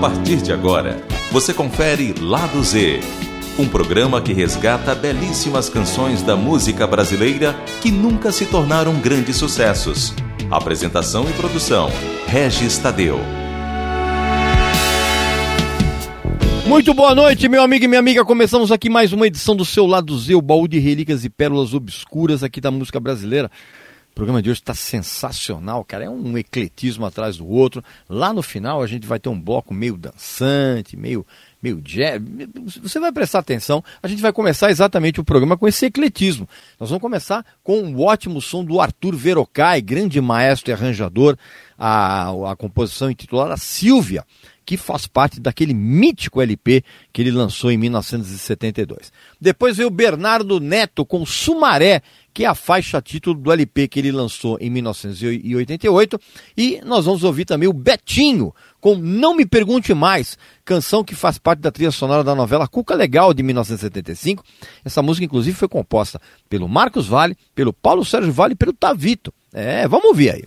partir de agora, você confere Lado Z, um programa que resgata belíssimas canções da música brasileira que nunca se tornaram grandes sucessos. Apresentação e produção: Regis Tadeu. Muito boa noite, meu amigo e minha amiga. Começamos aqui mais uma edição do seu Lado Z, o baú de relíquias e pérolas obscuras aqui da música brasileira. O programa de hoje está sensacional, cara. É um ecletismo atrás do outro. Lá no final a gente vai ter um bloco meio dançante, meio meio jazz. Você vai prestar atenção. A gente vai começar exatamente o programa com esse ecletismo. Nós vamos começar com o um ótimo som do Arthur Verocai, grande maestro e arranjador. A, a composição intitulada Silvia que faz parte daquele mítico LP que ele lançou em 1972. Depois veio Bernardo Neto com Sumaré, que é a faixa título do LP que ele lançou em 1988. E nós vamos ouvir também o Betinho com Não Me Pergunte Mais, canção que faz parte da trilha sonora da novela Cuca Legal de 1975. Essa música, inclusive, foi composta pelo Marcos Vale, pelo Paulo Sérgio Vale e pelo Tavito. É, vamos ouvir aí.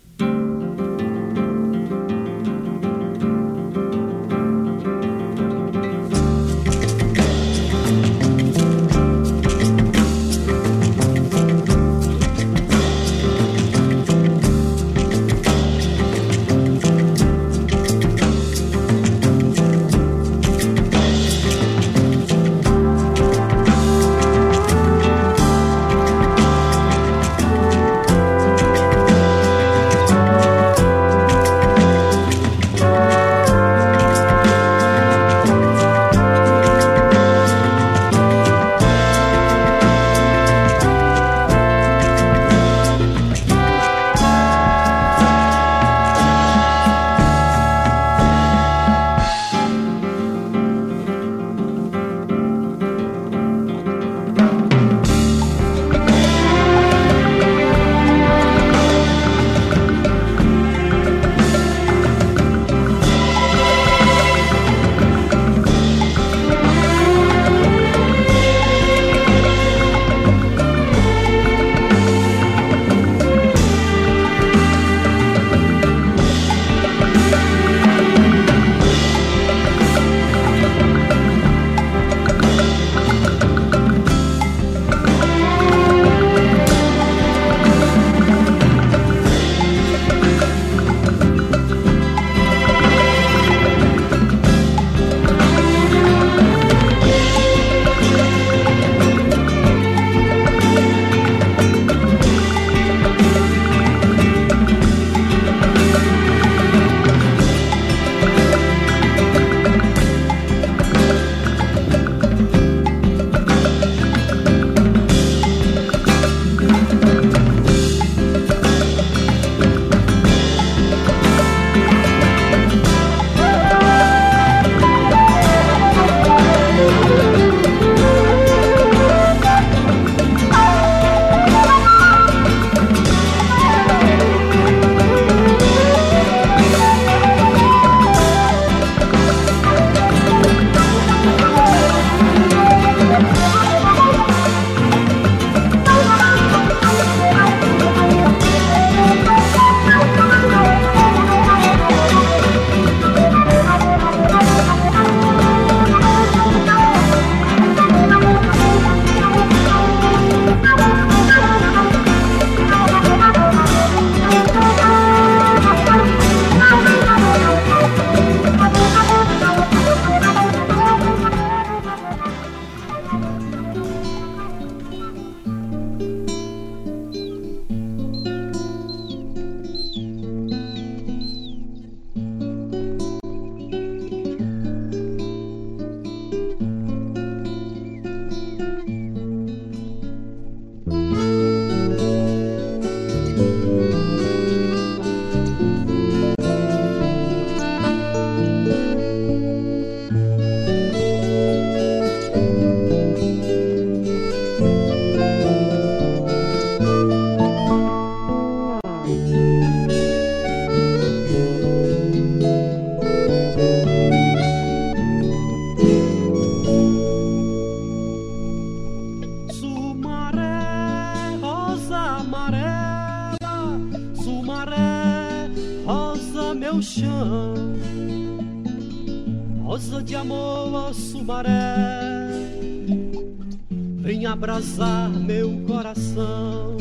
vem abraçar meu coração.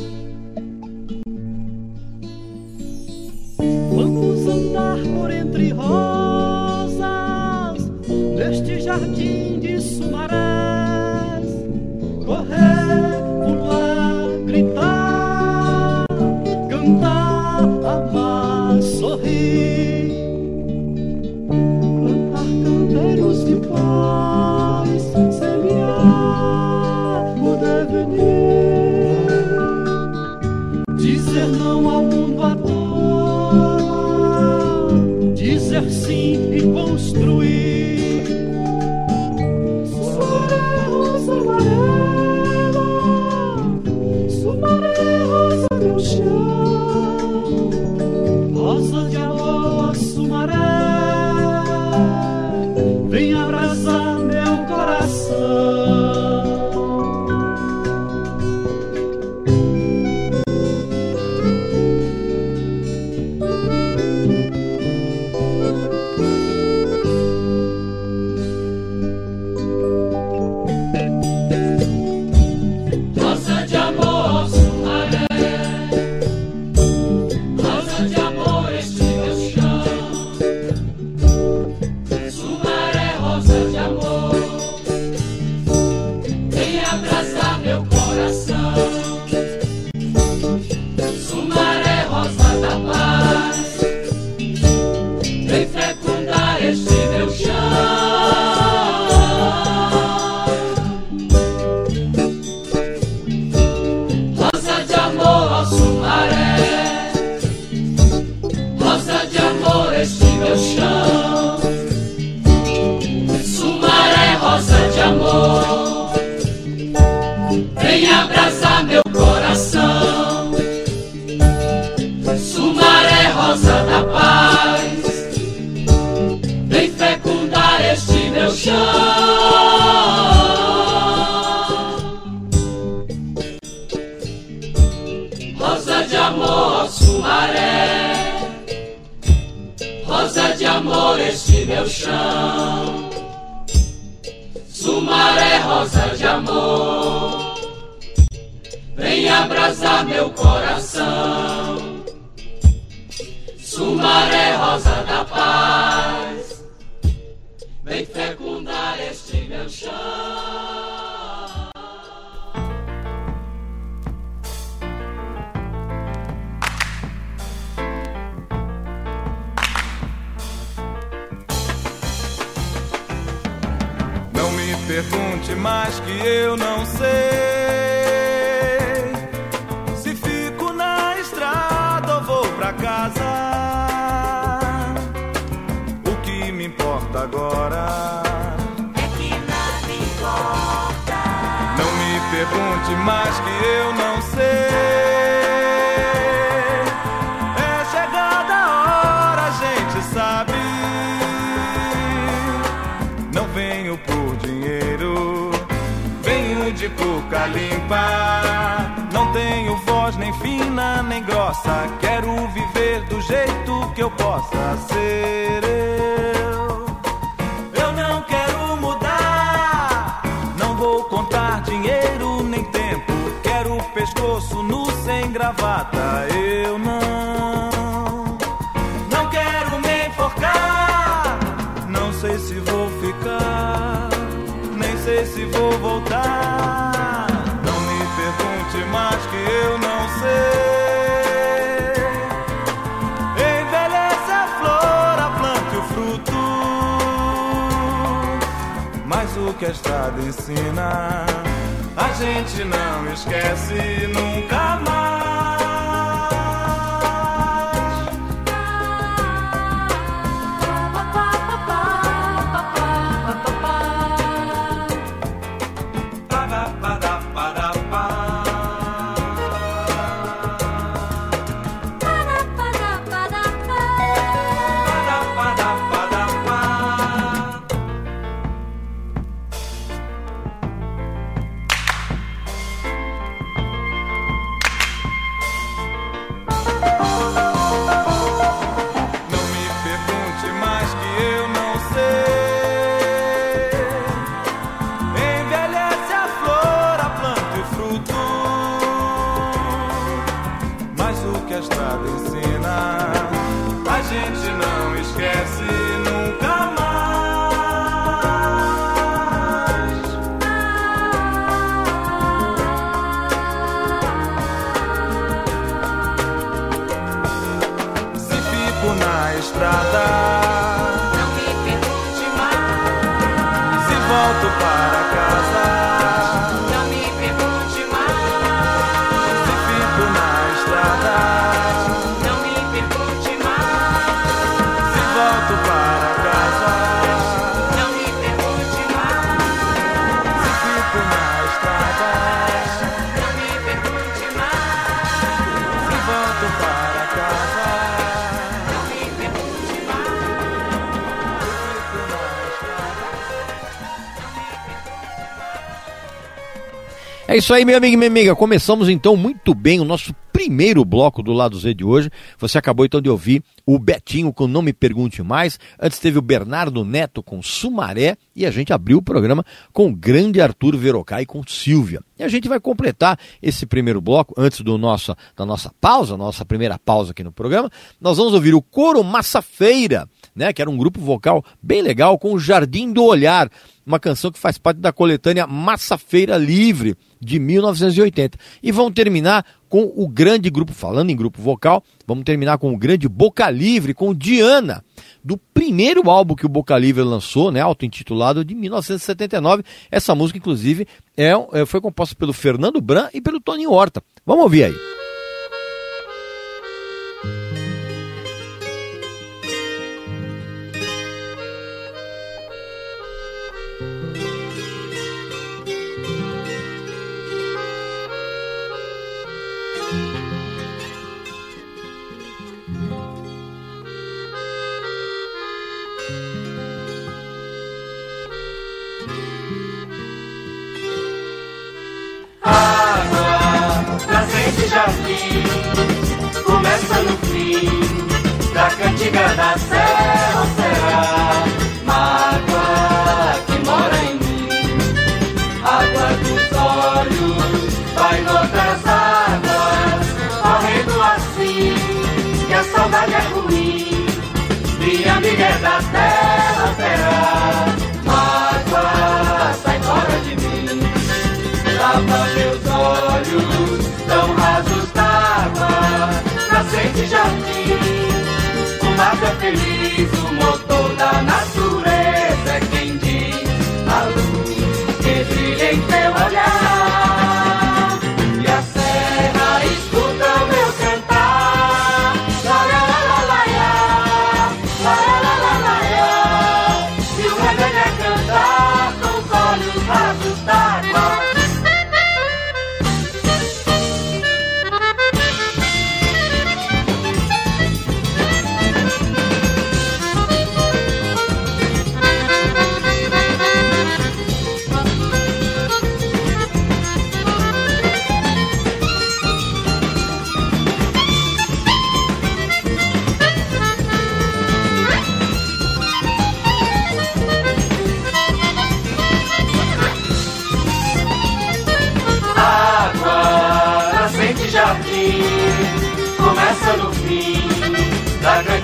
de boca limpa. Não tenho voz nem fina nem grossa. Quero viver do jeito que eu possa ser eu. Eu não quero mudar. Não vou contar dinheiro nem tempo. Quero pescoço nu sem gravata. Eu não. Estado ensina. A gente não esquece nunca mais. Isso aí, meu amigo e minha amiga. Começamos então muito bem o nosso primeiro bloco do lado Z de hoje. Você acabou então de ouvir o Betinho com Não Me Pergunte Mais. Antes teve o Bernardo Neto com Sumaré. E a gente abriu o programa com o grande Arthur Verocai com Silvia. E a gente vai completar esse primeiro bloco, antes do nosso, da nossa pausa, nossa primeira pausa aqui no programa. Nós vamos ouvir o Coro Massafeira, né, que era um grupo vocal bem legal com o Jardim do Olhar uma canção que faz parte da coletânea Massafeira Livre, de 1980. E vão terminar com o grande grupo, falando em grupo vocal, vamos terminar com o grande Boca Livre, com Diana, do primeiro álbum que o Boca Livre lançou, né, auto-intitulado, de 1979. Essa música, inclusive, é, é, foi composta pelo Fernando Bran e pelo Tony Horta. Vamos ouvir aí. Música O Uma é feliz, o motor da nação.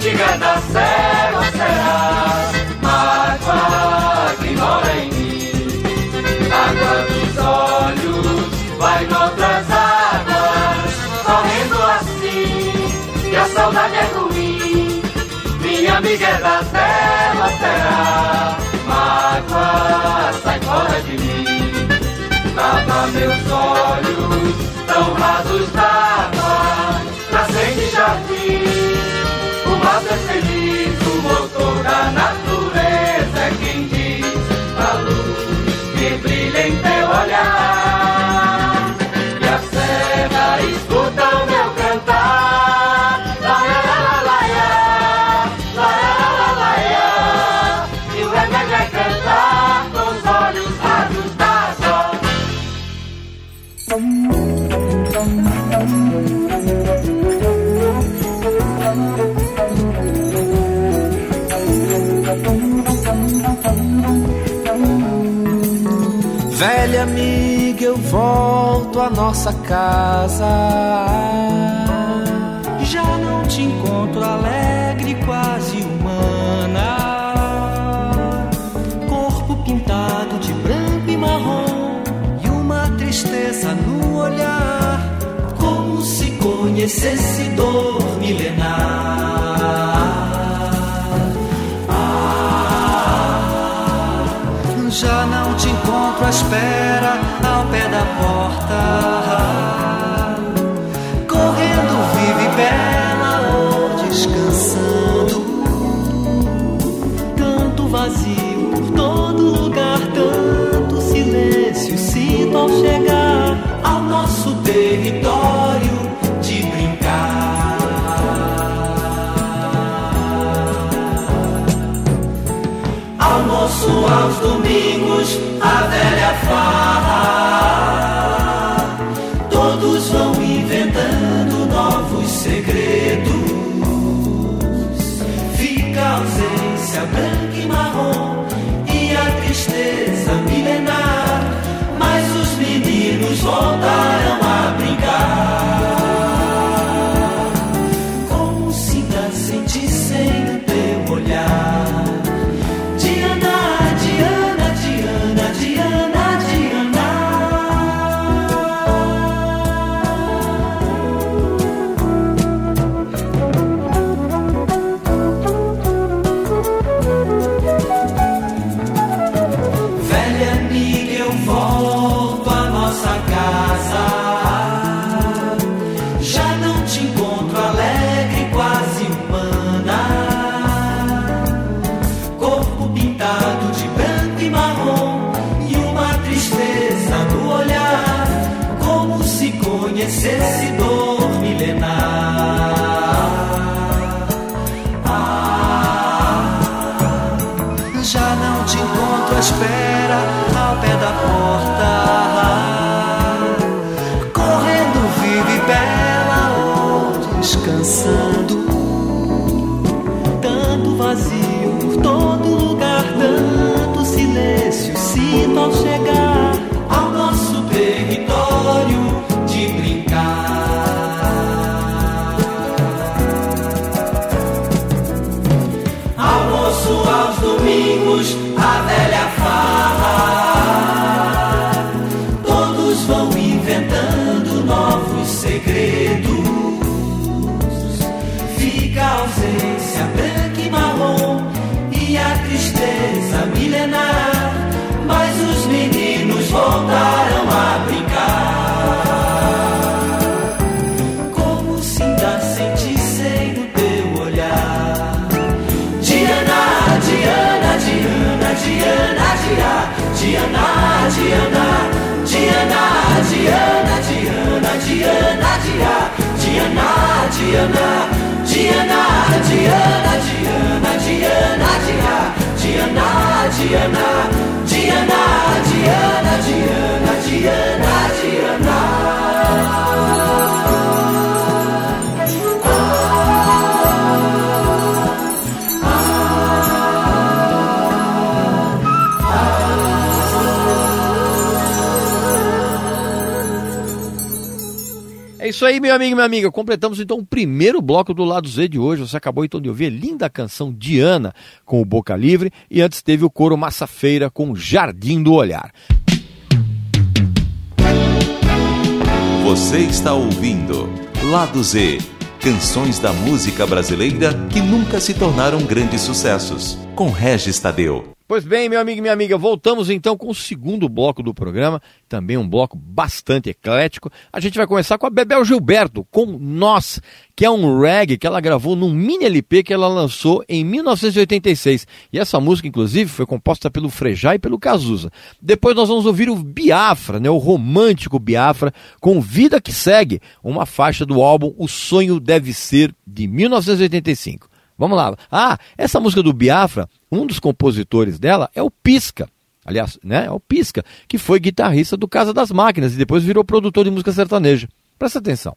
Cantiga da serra, será. Mágoa que mora em mim, água dos olhos, vai noutras águas, correndo assim, que a saudade é ruim, minha amiga é da terra, terá mágoa, sai fora de mim. Lava meus olhos, nossa casa. Já não te encontro alegre, quase humana. Corpo pintado de branco e marrom. E uma tristeza no olhar. Como se conhecesse dor milenar. Ah, já não te encontro à espera porta. Correndo vive bela ou descansando. Tanto vazio por todo lugar, tanto silêncio sinto ao chegar ao nosso território de brincar. Almoço aos domingos, conhecesse dor Diana, Diana, Diana, Diana, Diana, Diana, Diana, Diana, Diana, Diana, Diana, Diana, É isso aí, meu amigo e minha amiga. Completamos então o primeiro bloco do lado Z de hoje. Você acabou então de ouvir a linda canção Diana com o Boca Livre e antes teve o coro Massa Feira com Jardim do Olhar. Você está ouvindo Lado Z, canções da música brasileira que nunca se tornaram grandes sucessos, com Regis Tadeu. Pois bem, meu amigo e minha amiga, voltamos então com o segundo bloco do programa, também um bloco bastante eclético. A gente vai começar com a Bebel Gilberto, com Nós, que é um reggae que ela gravou num mini LP que ela lançou em 1986. E essa música, inclusive, foi composta pelo Frejá e pelo Cazuza. Depois nós vamos ouvir o Biafra, né, o romântico Biafra, com Vida que Segue, uma faixa do álbum O Sonho Deve Ser, de 1985. Vamos lá. Ah, essa música do Biafra, um dos compositores dela é o Pisca. Aliás, né, é o Pisca, que foi guitarrista do Casa das Máquinas e depois virou produtor de música sertaneja. Presta atenção.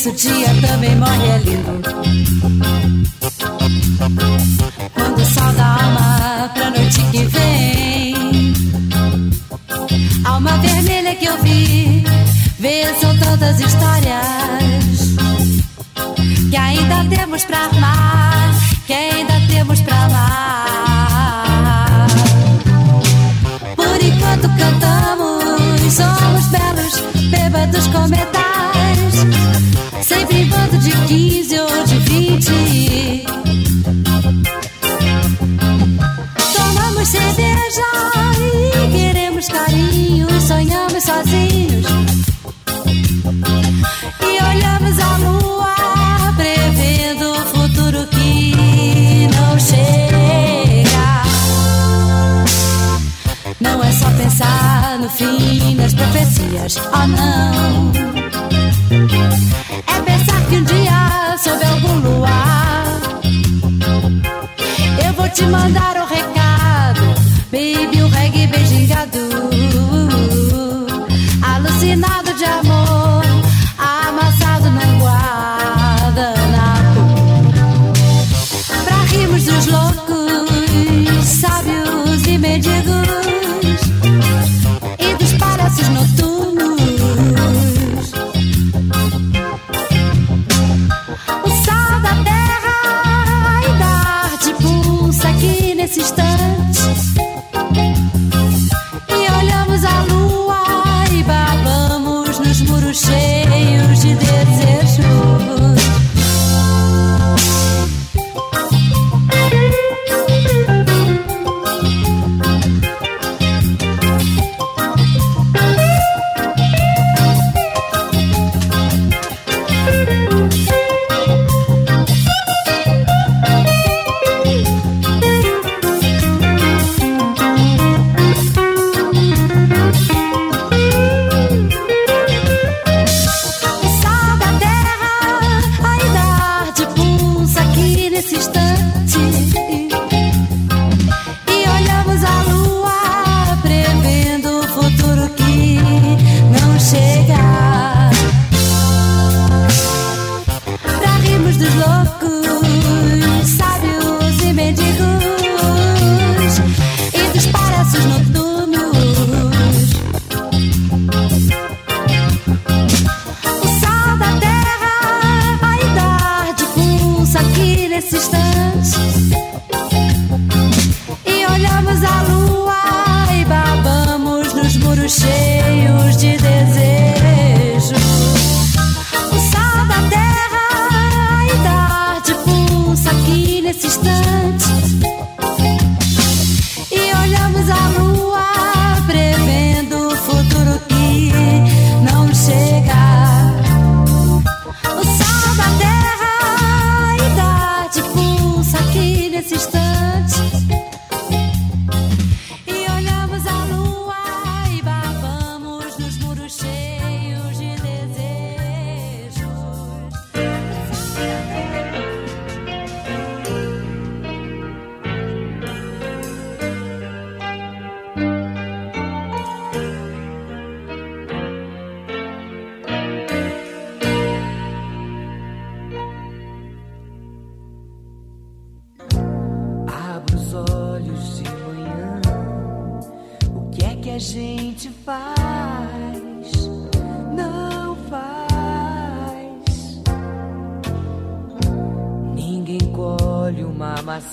isso, dia também morre, é lindo. Quando o sol da alma pra noite que vem, alma vermelha que eu vi, vejam tantas histórias que ainda temos pra amar, que ainda temos pra amar. Por enquanto cantamos, somos belos, bêbados com metais de 15 ou de 20. Tomamos cerveja e queremos carinho, sonhamos sozinhos. E olhamos a lua, prevendo o futuro que não chega. Não é só pensar no fim das profecias, oh não que um dia sob algum luar eu vou te mandar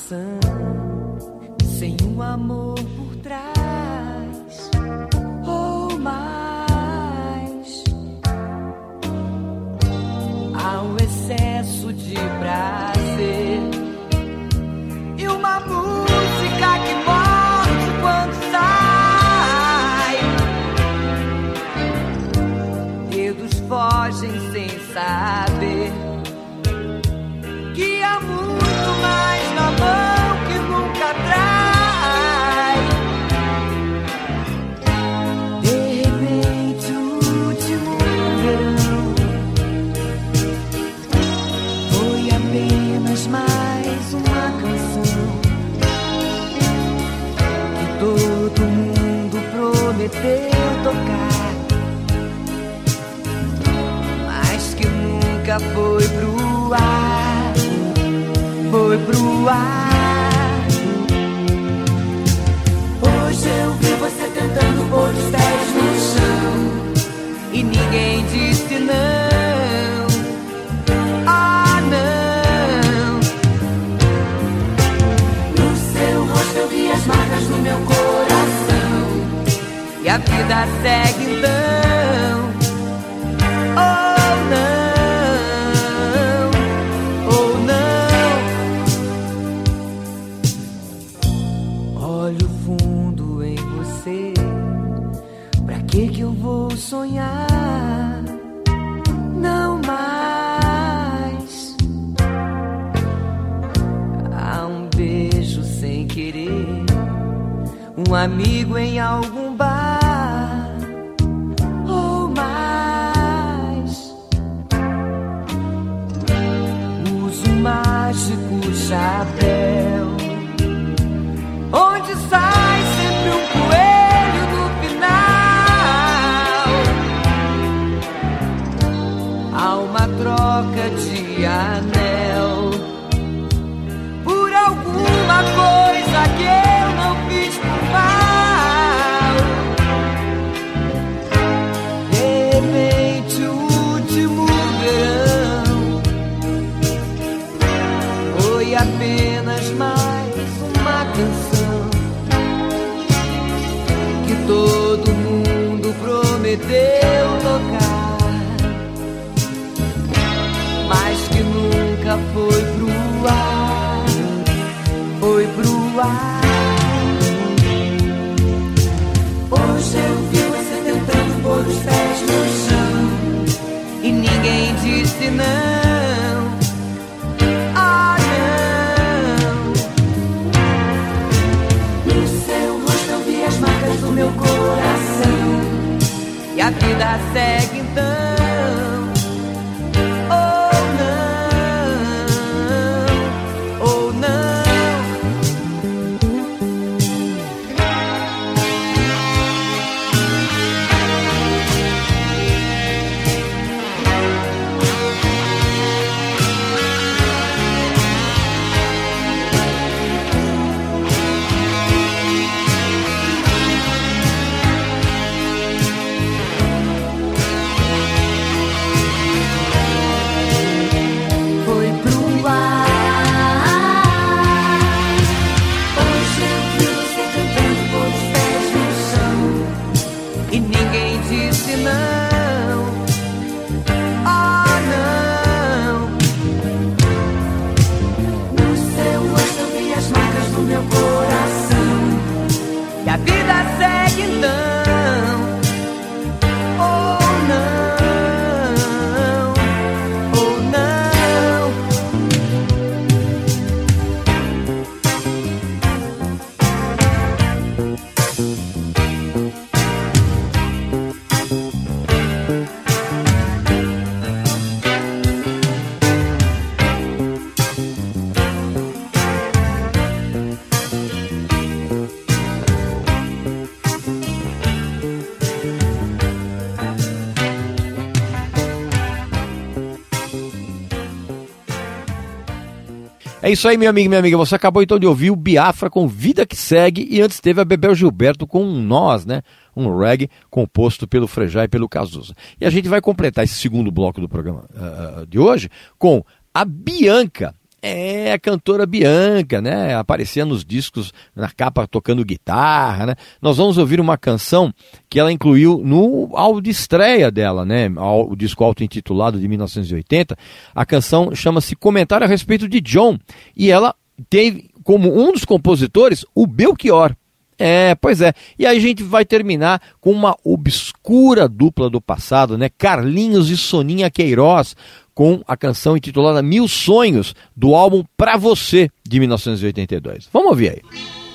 sun. A vida segue então. Oh, não. Oh, não. Olho fundo em você. Pra que que eu vou sonhar? Não mais. Há um beijo sem querer. Um amigo em algum bar. Mágico não. Ah, não. No seu rosto eu vi as marcas do meu coração. E a vida segue então. É isso aí, meu amigo minha amiga. Você acabou então de ouvir o Biafra com Vida que Segue e antes teve a Bebel Gilberto com Nós, né? Um reggae composto pelo Frejá e pelo Cazuza. E a gente vai completar esse segundo bloco do programa ah, de hoje com a Bianca. É, a cantora Bianca, né? Aparecia nos discos, na capa tocando guitarra, né? Nós vamos ouvir uma canção que ela incluiu no álbum de estreia dela, né? O disco auto-intitulado de 1980. A canção chama-se Comentário a respeito de John. E ela teve como um dos compositores o Belchior. É, pois é. E aí a gente vai terminar com uma obscura dupla do passado, né? Carlinhos e Soninha Queiroz, com a canção intitulada Mil Sonhos, do álbum Pra Você, de 1982. Vamos ouvir aí.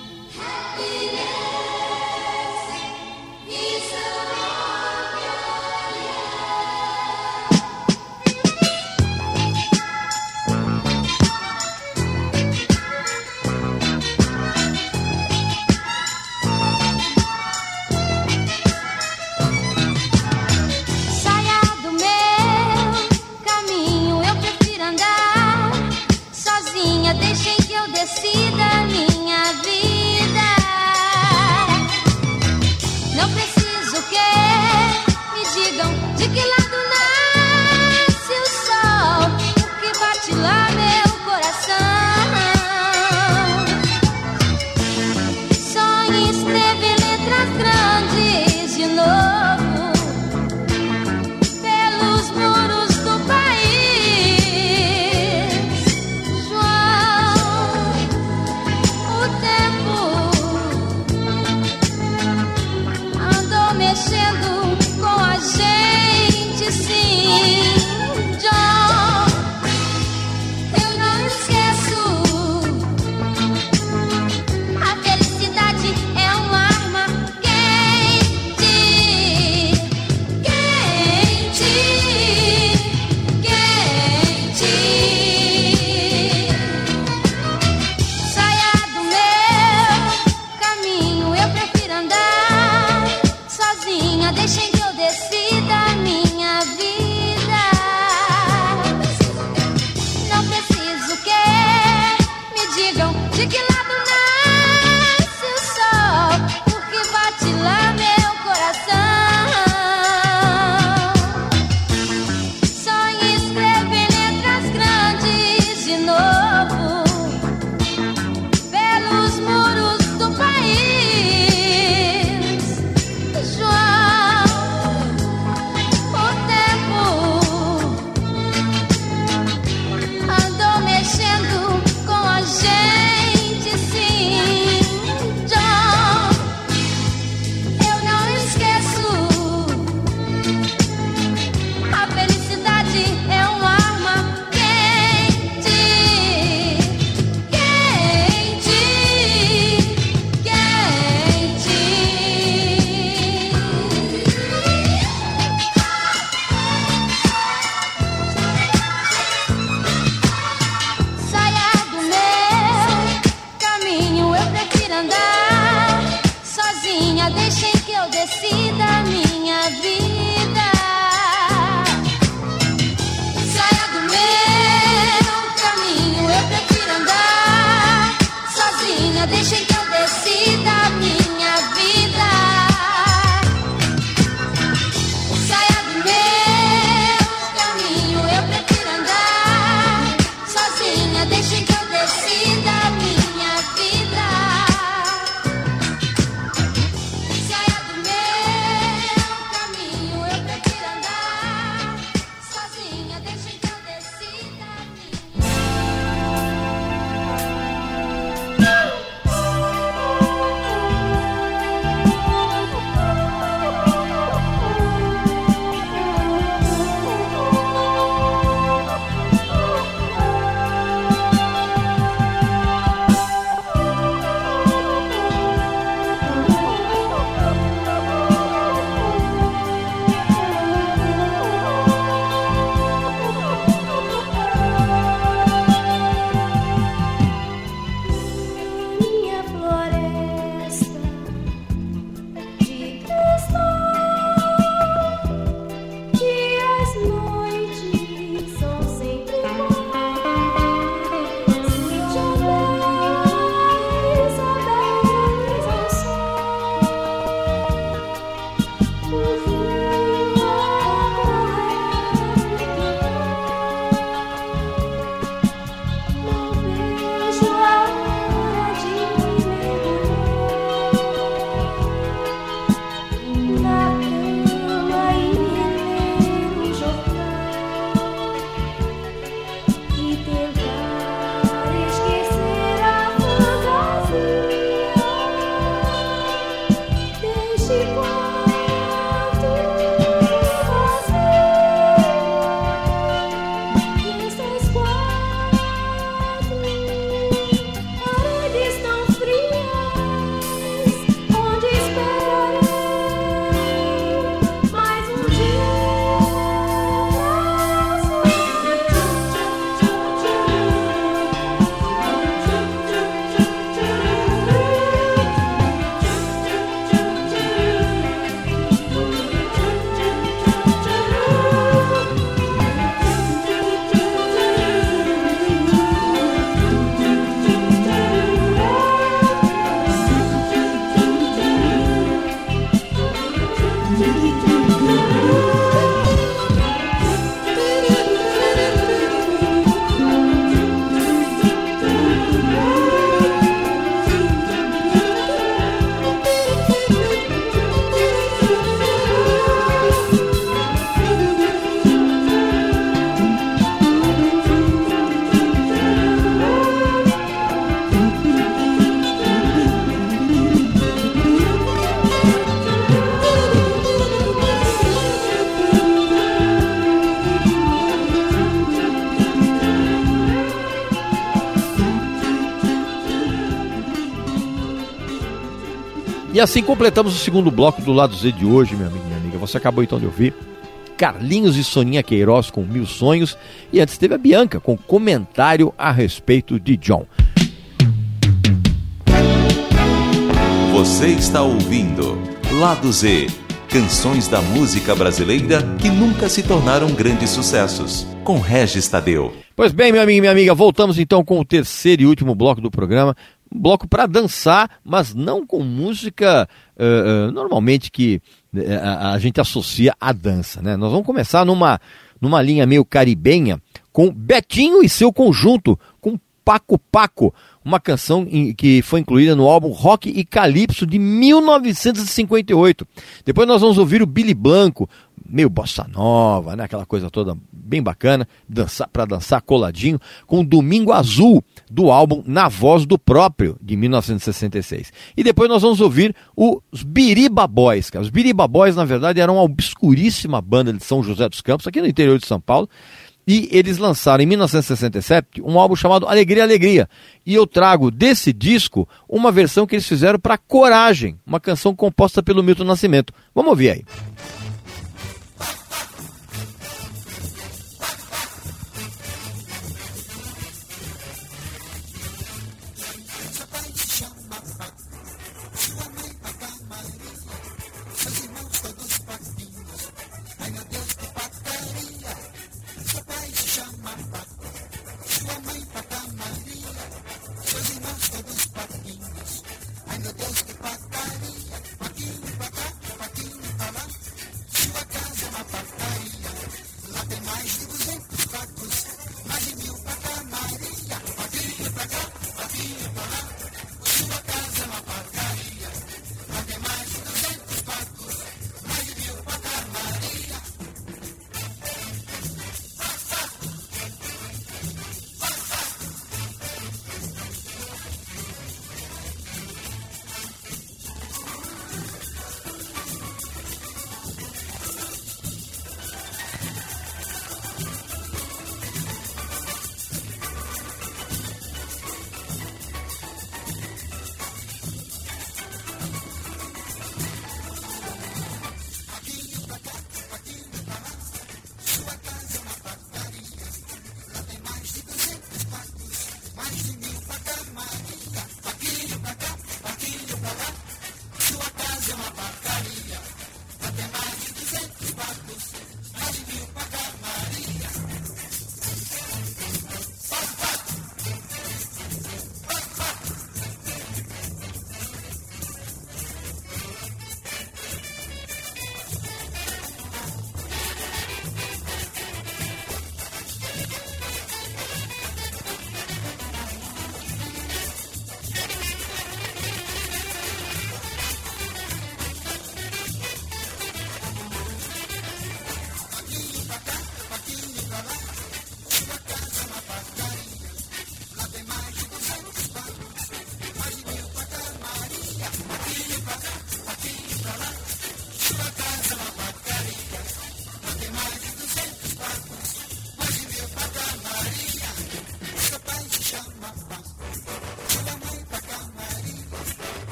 Assim completamos o segundo bloco do lado Z de hoje, amigo e minha amiga. Você acabou então de ouvir Carlinhos e Soninha Queiroz com Mil Sonhos. E antes teve a Bianca com comentário a respeito de John. Você está ouvindo Lado Z canções da música brasileira que nunca se tornaram grandes sucessos, com Regis Tadeu. Pois bem, meu amigo e minha amiga, voltamos então com o terceiro e último bloco do programa. Bloco para dançar, mas não com música eh, eh, normalmente que eh, a, a gente associa à dança, né? Nós vamos começar numa, numa linha meio caribenha com Betinho e seu conjunto, com Paco Paco, uma canção em- que foi incluída no álbum Rock e Calypso de 1958. Depois nós vamos ouvir o Billy Blanco, meio bossa nova, né? Aquela coisa toda bem bacana, dançar para dançar coladinho, com Domingo Azul do álbum Na Voz do Próprio de 1966. E depois nós vamos ouvir os Biriba Boys, cara. Os Biriba Boys, na verdade, eram uma obscuríssima banda de São José dos Campos, aqui no interior de São Paulo. E eles lançaram em 1967 um álbum chamado Alegria, Alegria. E eu trago desse disco uma versão que eles fizeram para Coragem, uma canção composta pelo Milton Nascimento. Vamos ouvir aí.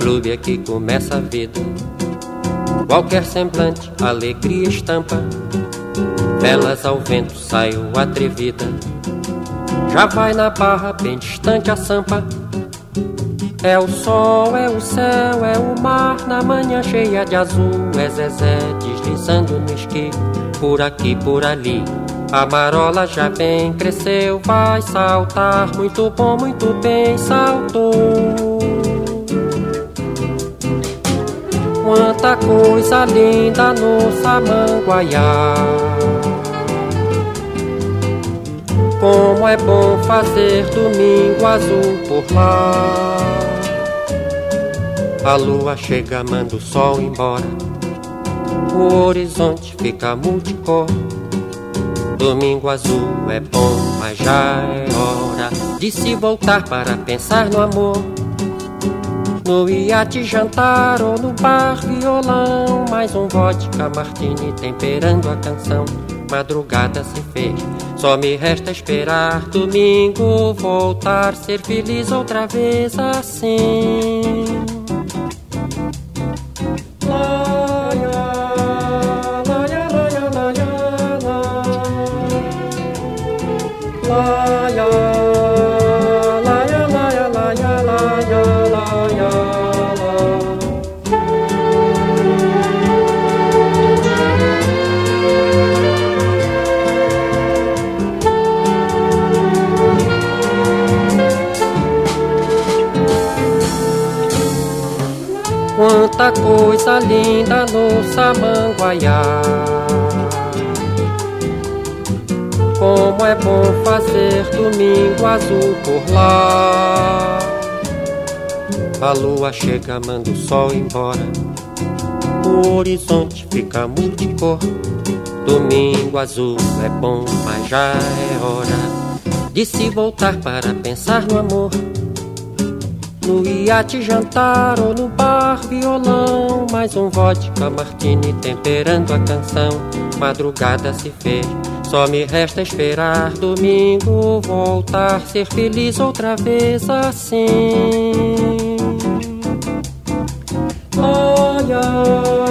Clube é que começa a vida. Qualquer semblante, alegria estampa. Velas ao vento, saio atrevida. Já vai na barra, bem distante a sampa. É o sol, é o céu, é o mar na manhã cheia de azul. É Zezé deslizando no esqui, por aqui, por ali. A marola já bem cresceu, vai saltar. Muito bom, muito bem, saltou. Quanta coisa linda no Samanguaiá. Como é bom fazer domingo azul por lá. A lua chega, manda o sol embora. O horizonte fica multicor. Domingo azul é bom, mas já é hora de se voltar para pensar no amor. No iate jantar ou no bar violão Mais um vodka martini temperando a canção. Madrugada se fez, só me resta esperar Domingo voltar, ser feliz outra vez assim tanta coisa linda no Samanguaiá. Como é bom fazer domingo azul por lá. A lua chega, manda o sol embora. O horizonte fica multicor. Domingo azul é bom, mas já é hora de se voltar para pensar no amor. No iate jantar ou no bar violão Mais um vodka martini temperando a canção. Madrugada se fez, só me resta esperar Domingo voltar, ser feliz outra vez assim. Laia,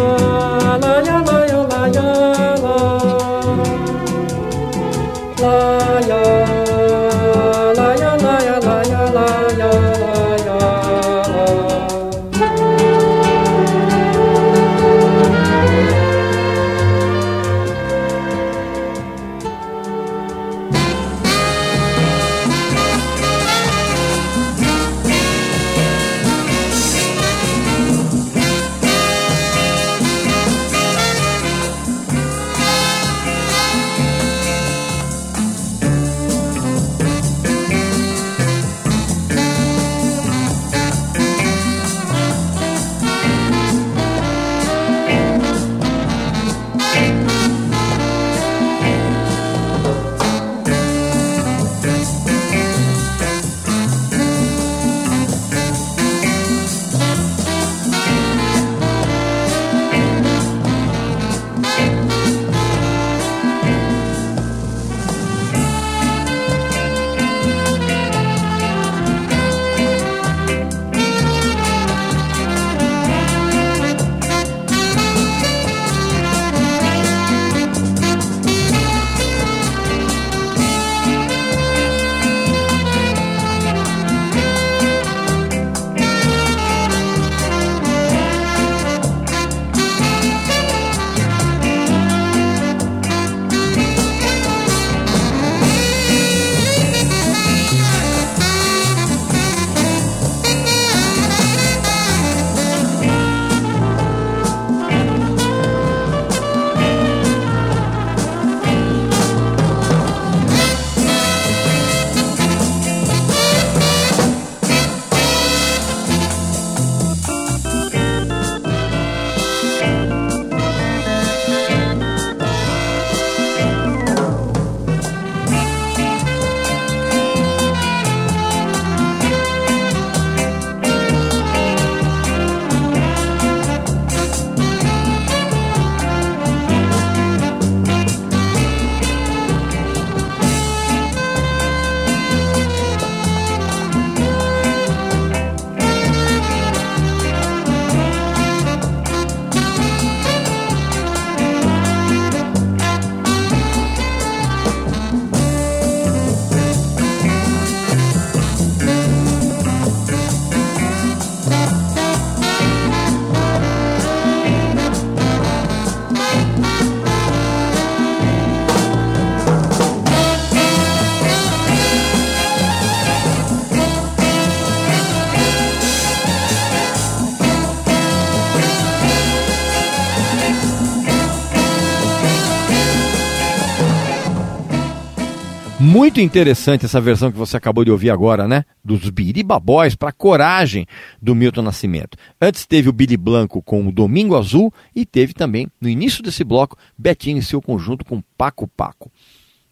Muito interessante essa versão que você acabou de ouvir agora, né? Dos Biriba Boys para Coragem do Milton Nascimento. Antes teve o Billy Blanco com o Domingo Azul e teve também, no início desse bloco, Betinho em seu conjunto com Paco Paco.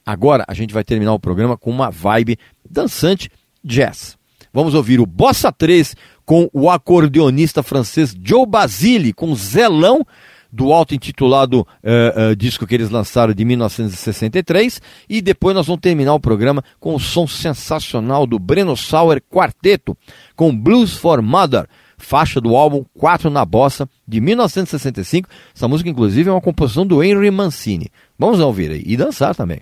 Agora a gente vai terminar o programa com uma vibe dançante jazz. Vamos ouvir o Bossa 3 com o acordeonista francês Joe Basile, com Zelão, do auto-intitulado uh, uh, disco que eles lançaram de 1963. E depois nós vamos terminar o programa com o som sensacional do Breno Sauer Quarteto, com Blues for Mother, faixa do álbum 4 na Bossa, de 1965. Essa música, inclusive, é uma composição do Henry Mancini. Vamos ouvir aí e dançar também.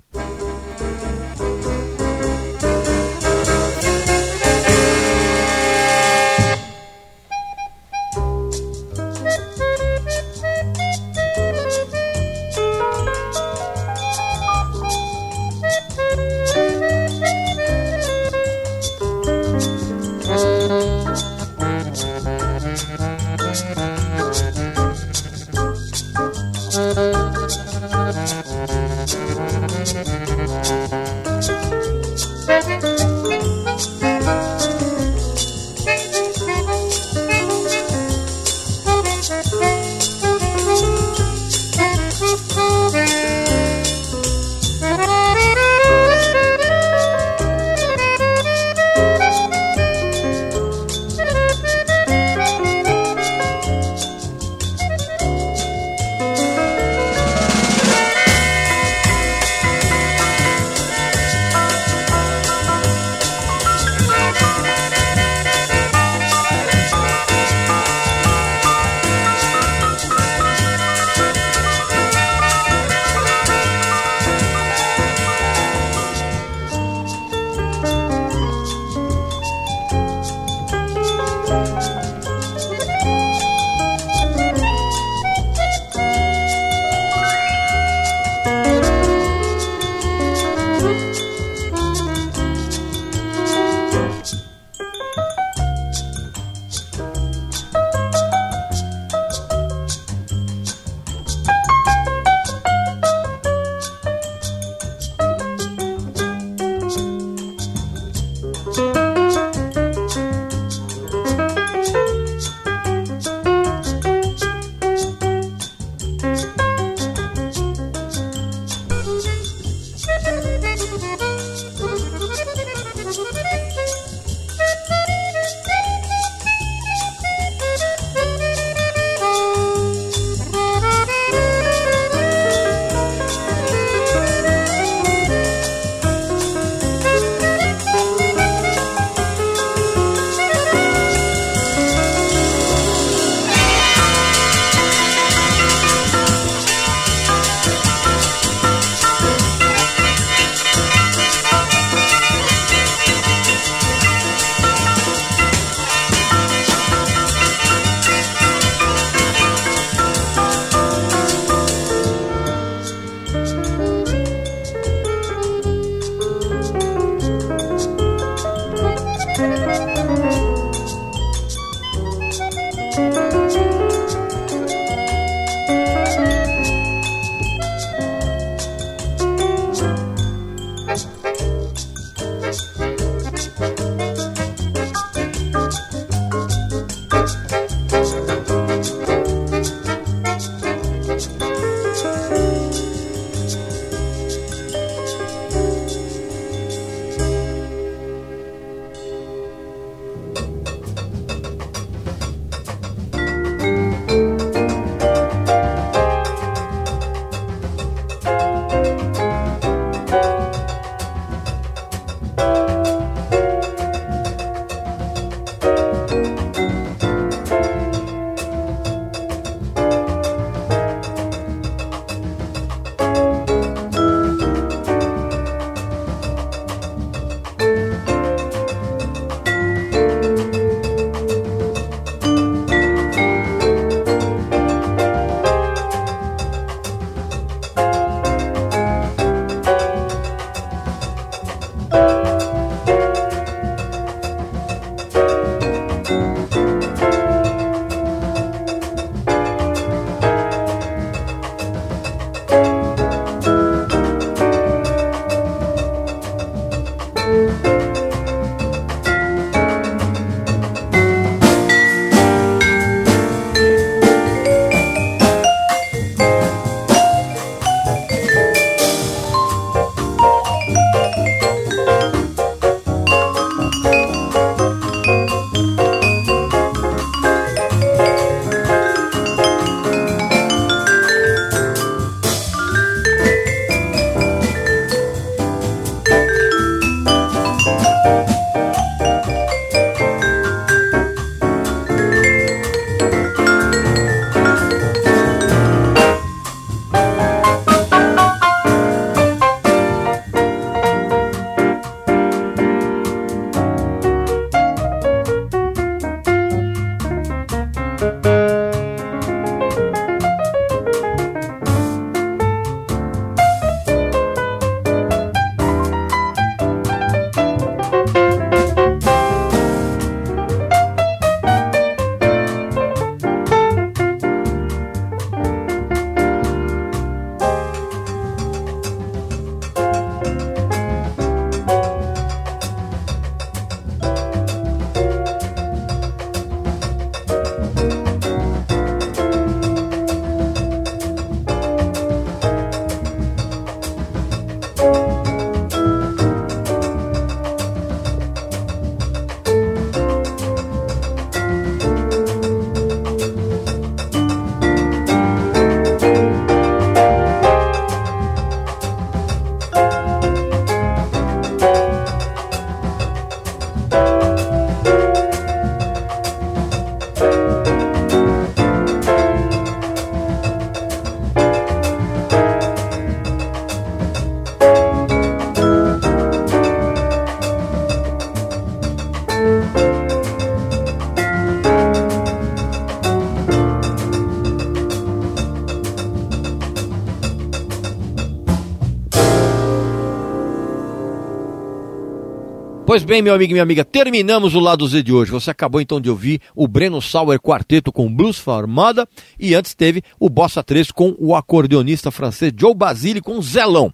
Pois bem, meu amigo e minha amiga, terminamos o lado Z de hoje. Você acabou então de ouvir o Breno Sauer Quarteto com Blues Formada e antes teve o Bossa 3 com o acordeonista francês Joe Basile com Zelão.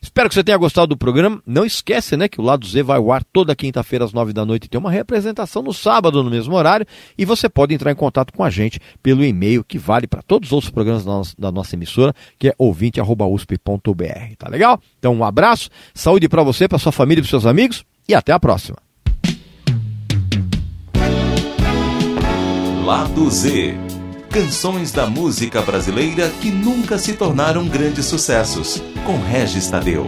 Espero que você tenha gostado do programa. Não esquece, né, que o Lado Z vai ao ar toda quinta-feira às nove da noite e tem uma representação no sábado no mesmo horário. E você pode entrar em contato com a gente pelo e-mail que vale para todos os outros programas da nossa, da nossa emissora, que é ouvinte@usp.br. Tá legal? Então um abraço, saúde para você, para sua família e para seus amigos e até a próxima. Lado Z. Canções da música brasileira que nunca se tornaram grandes sucessos. Com Regis Tadeu.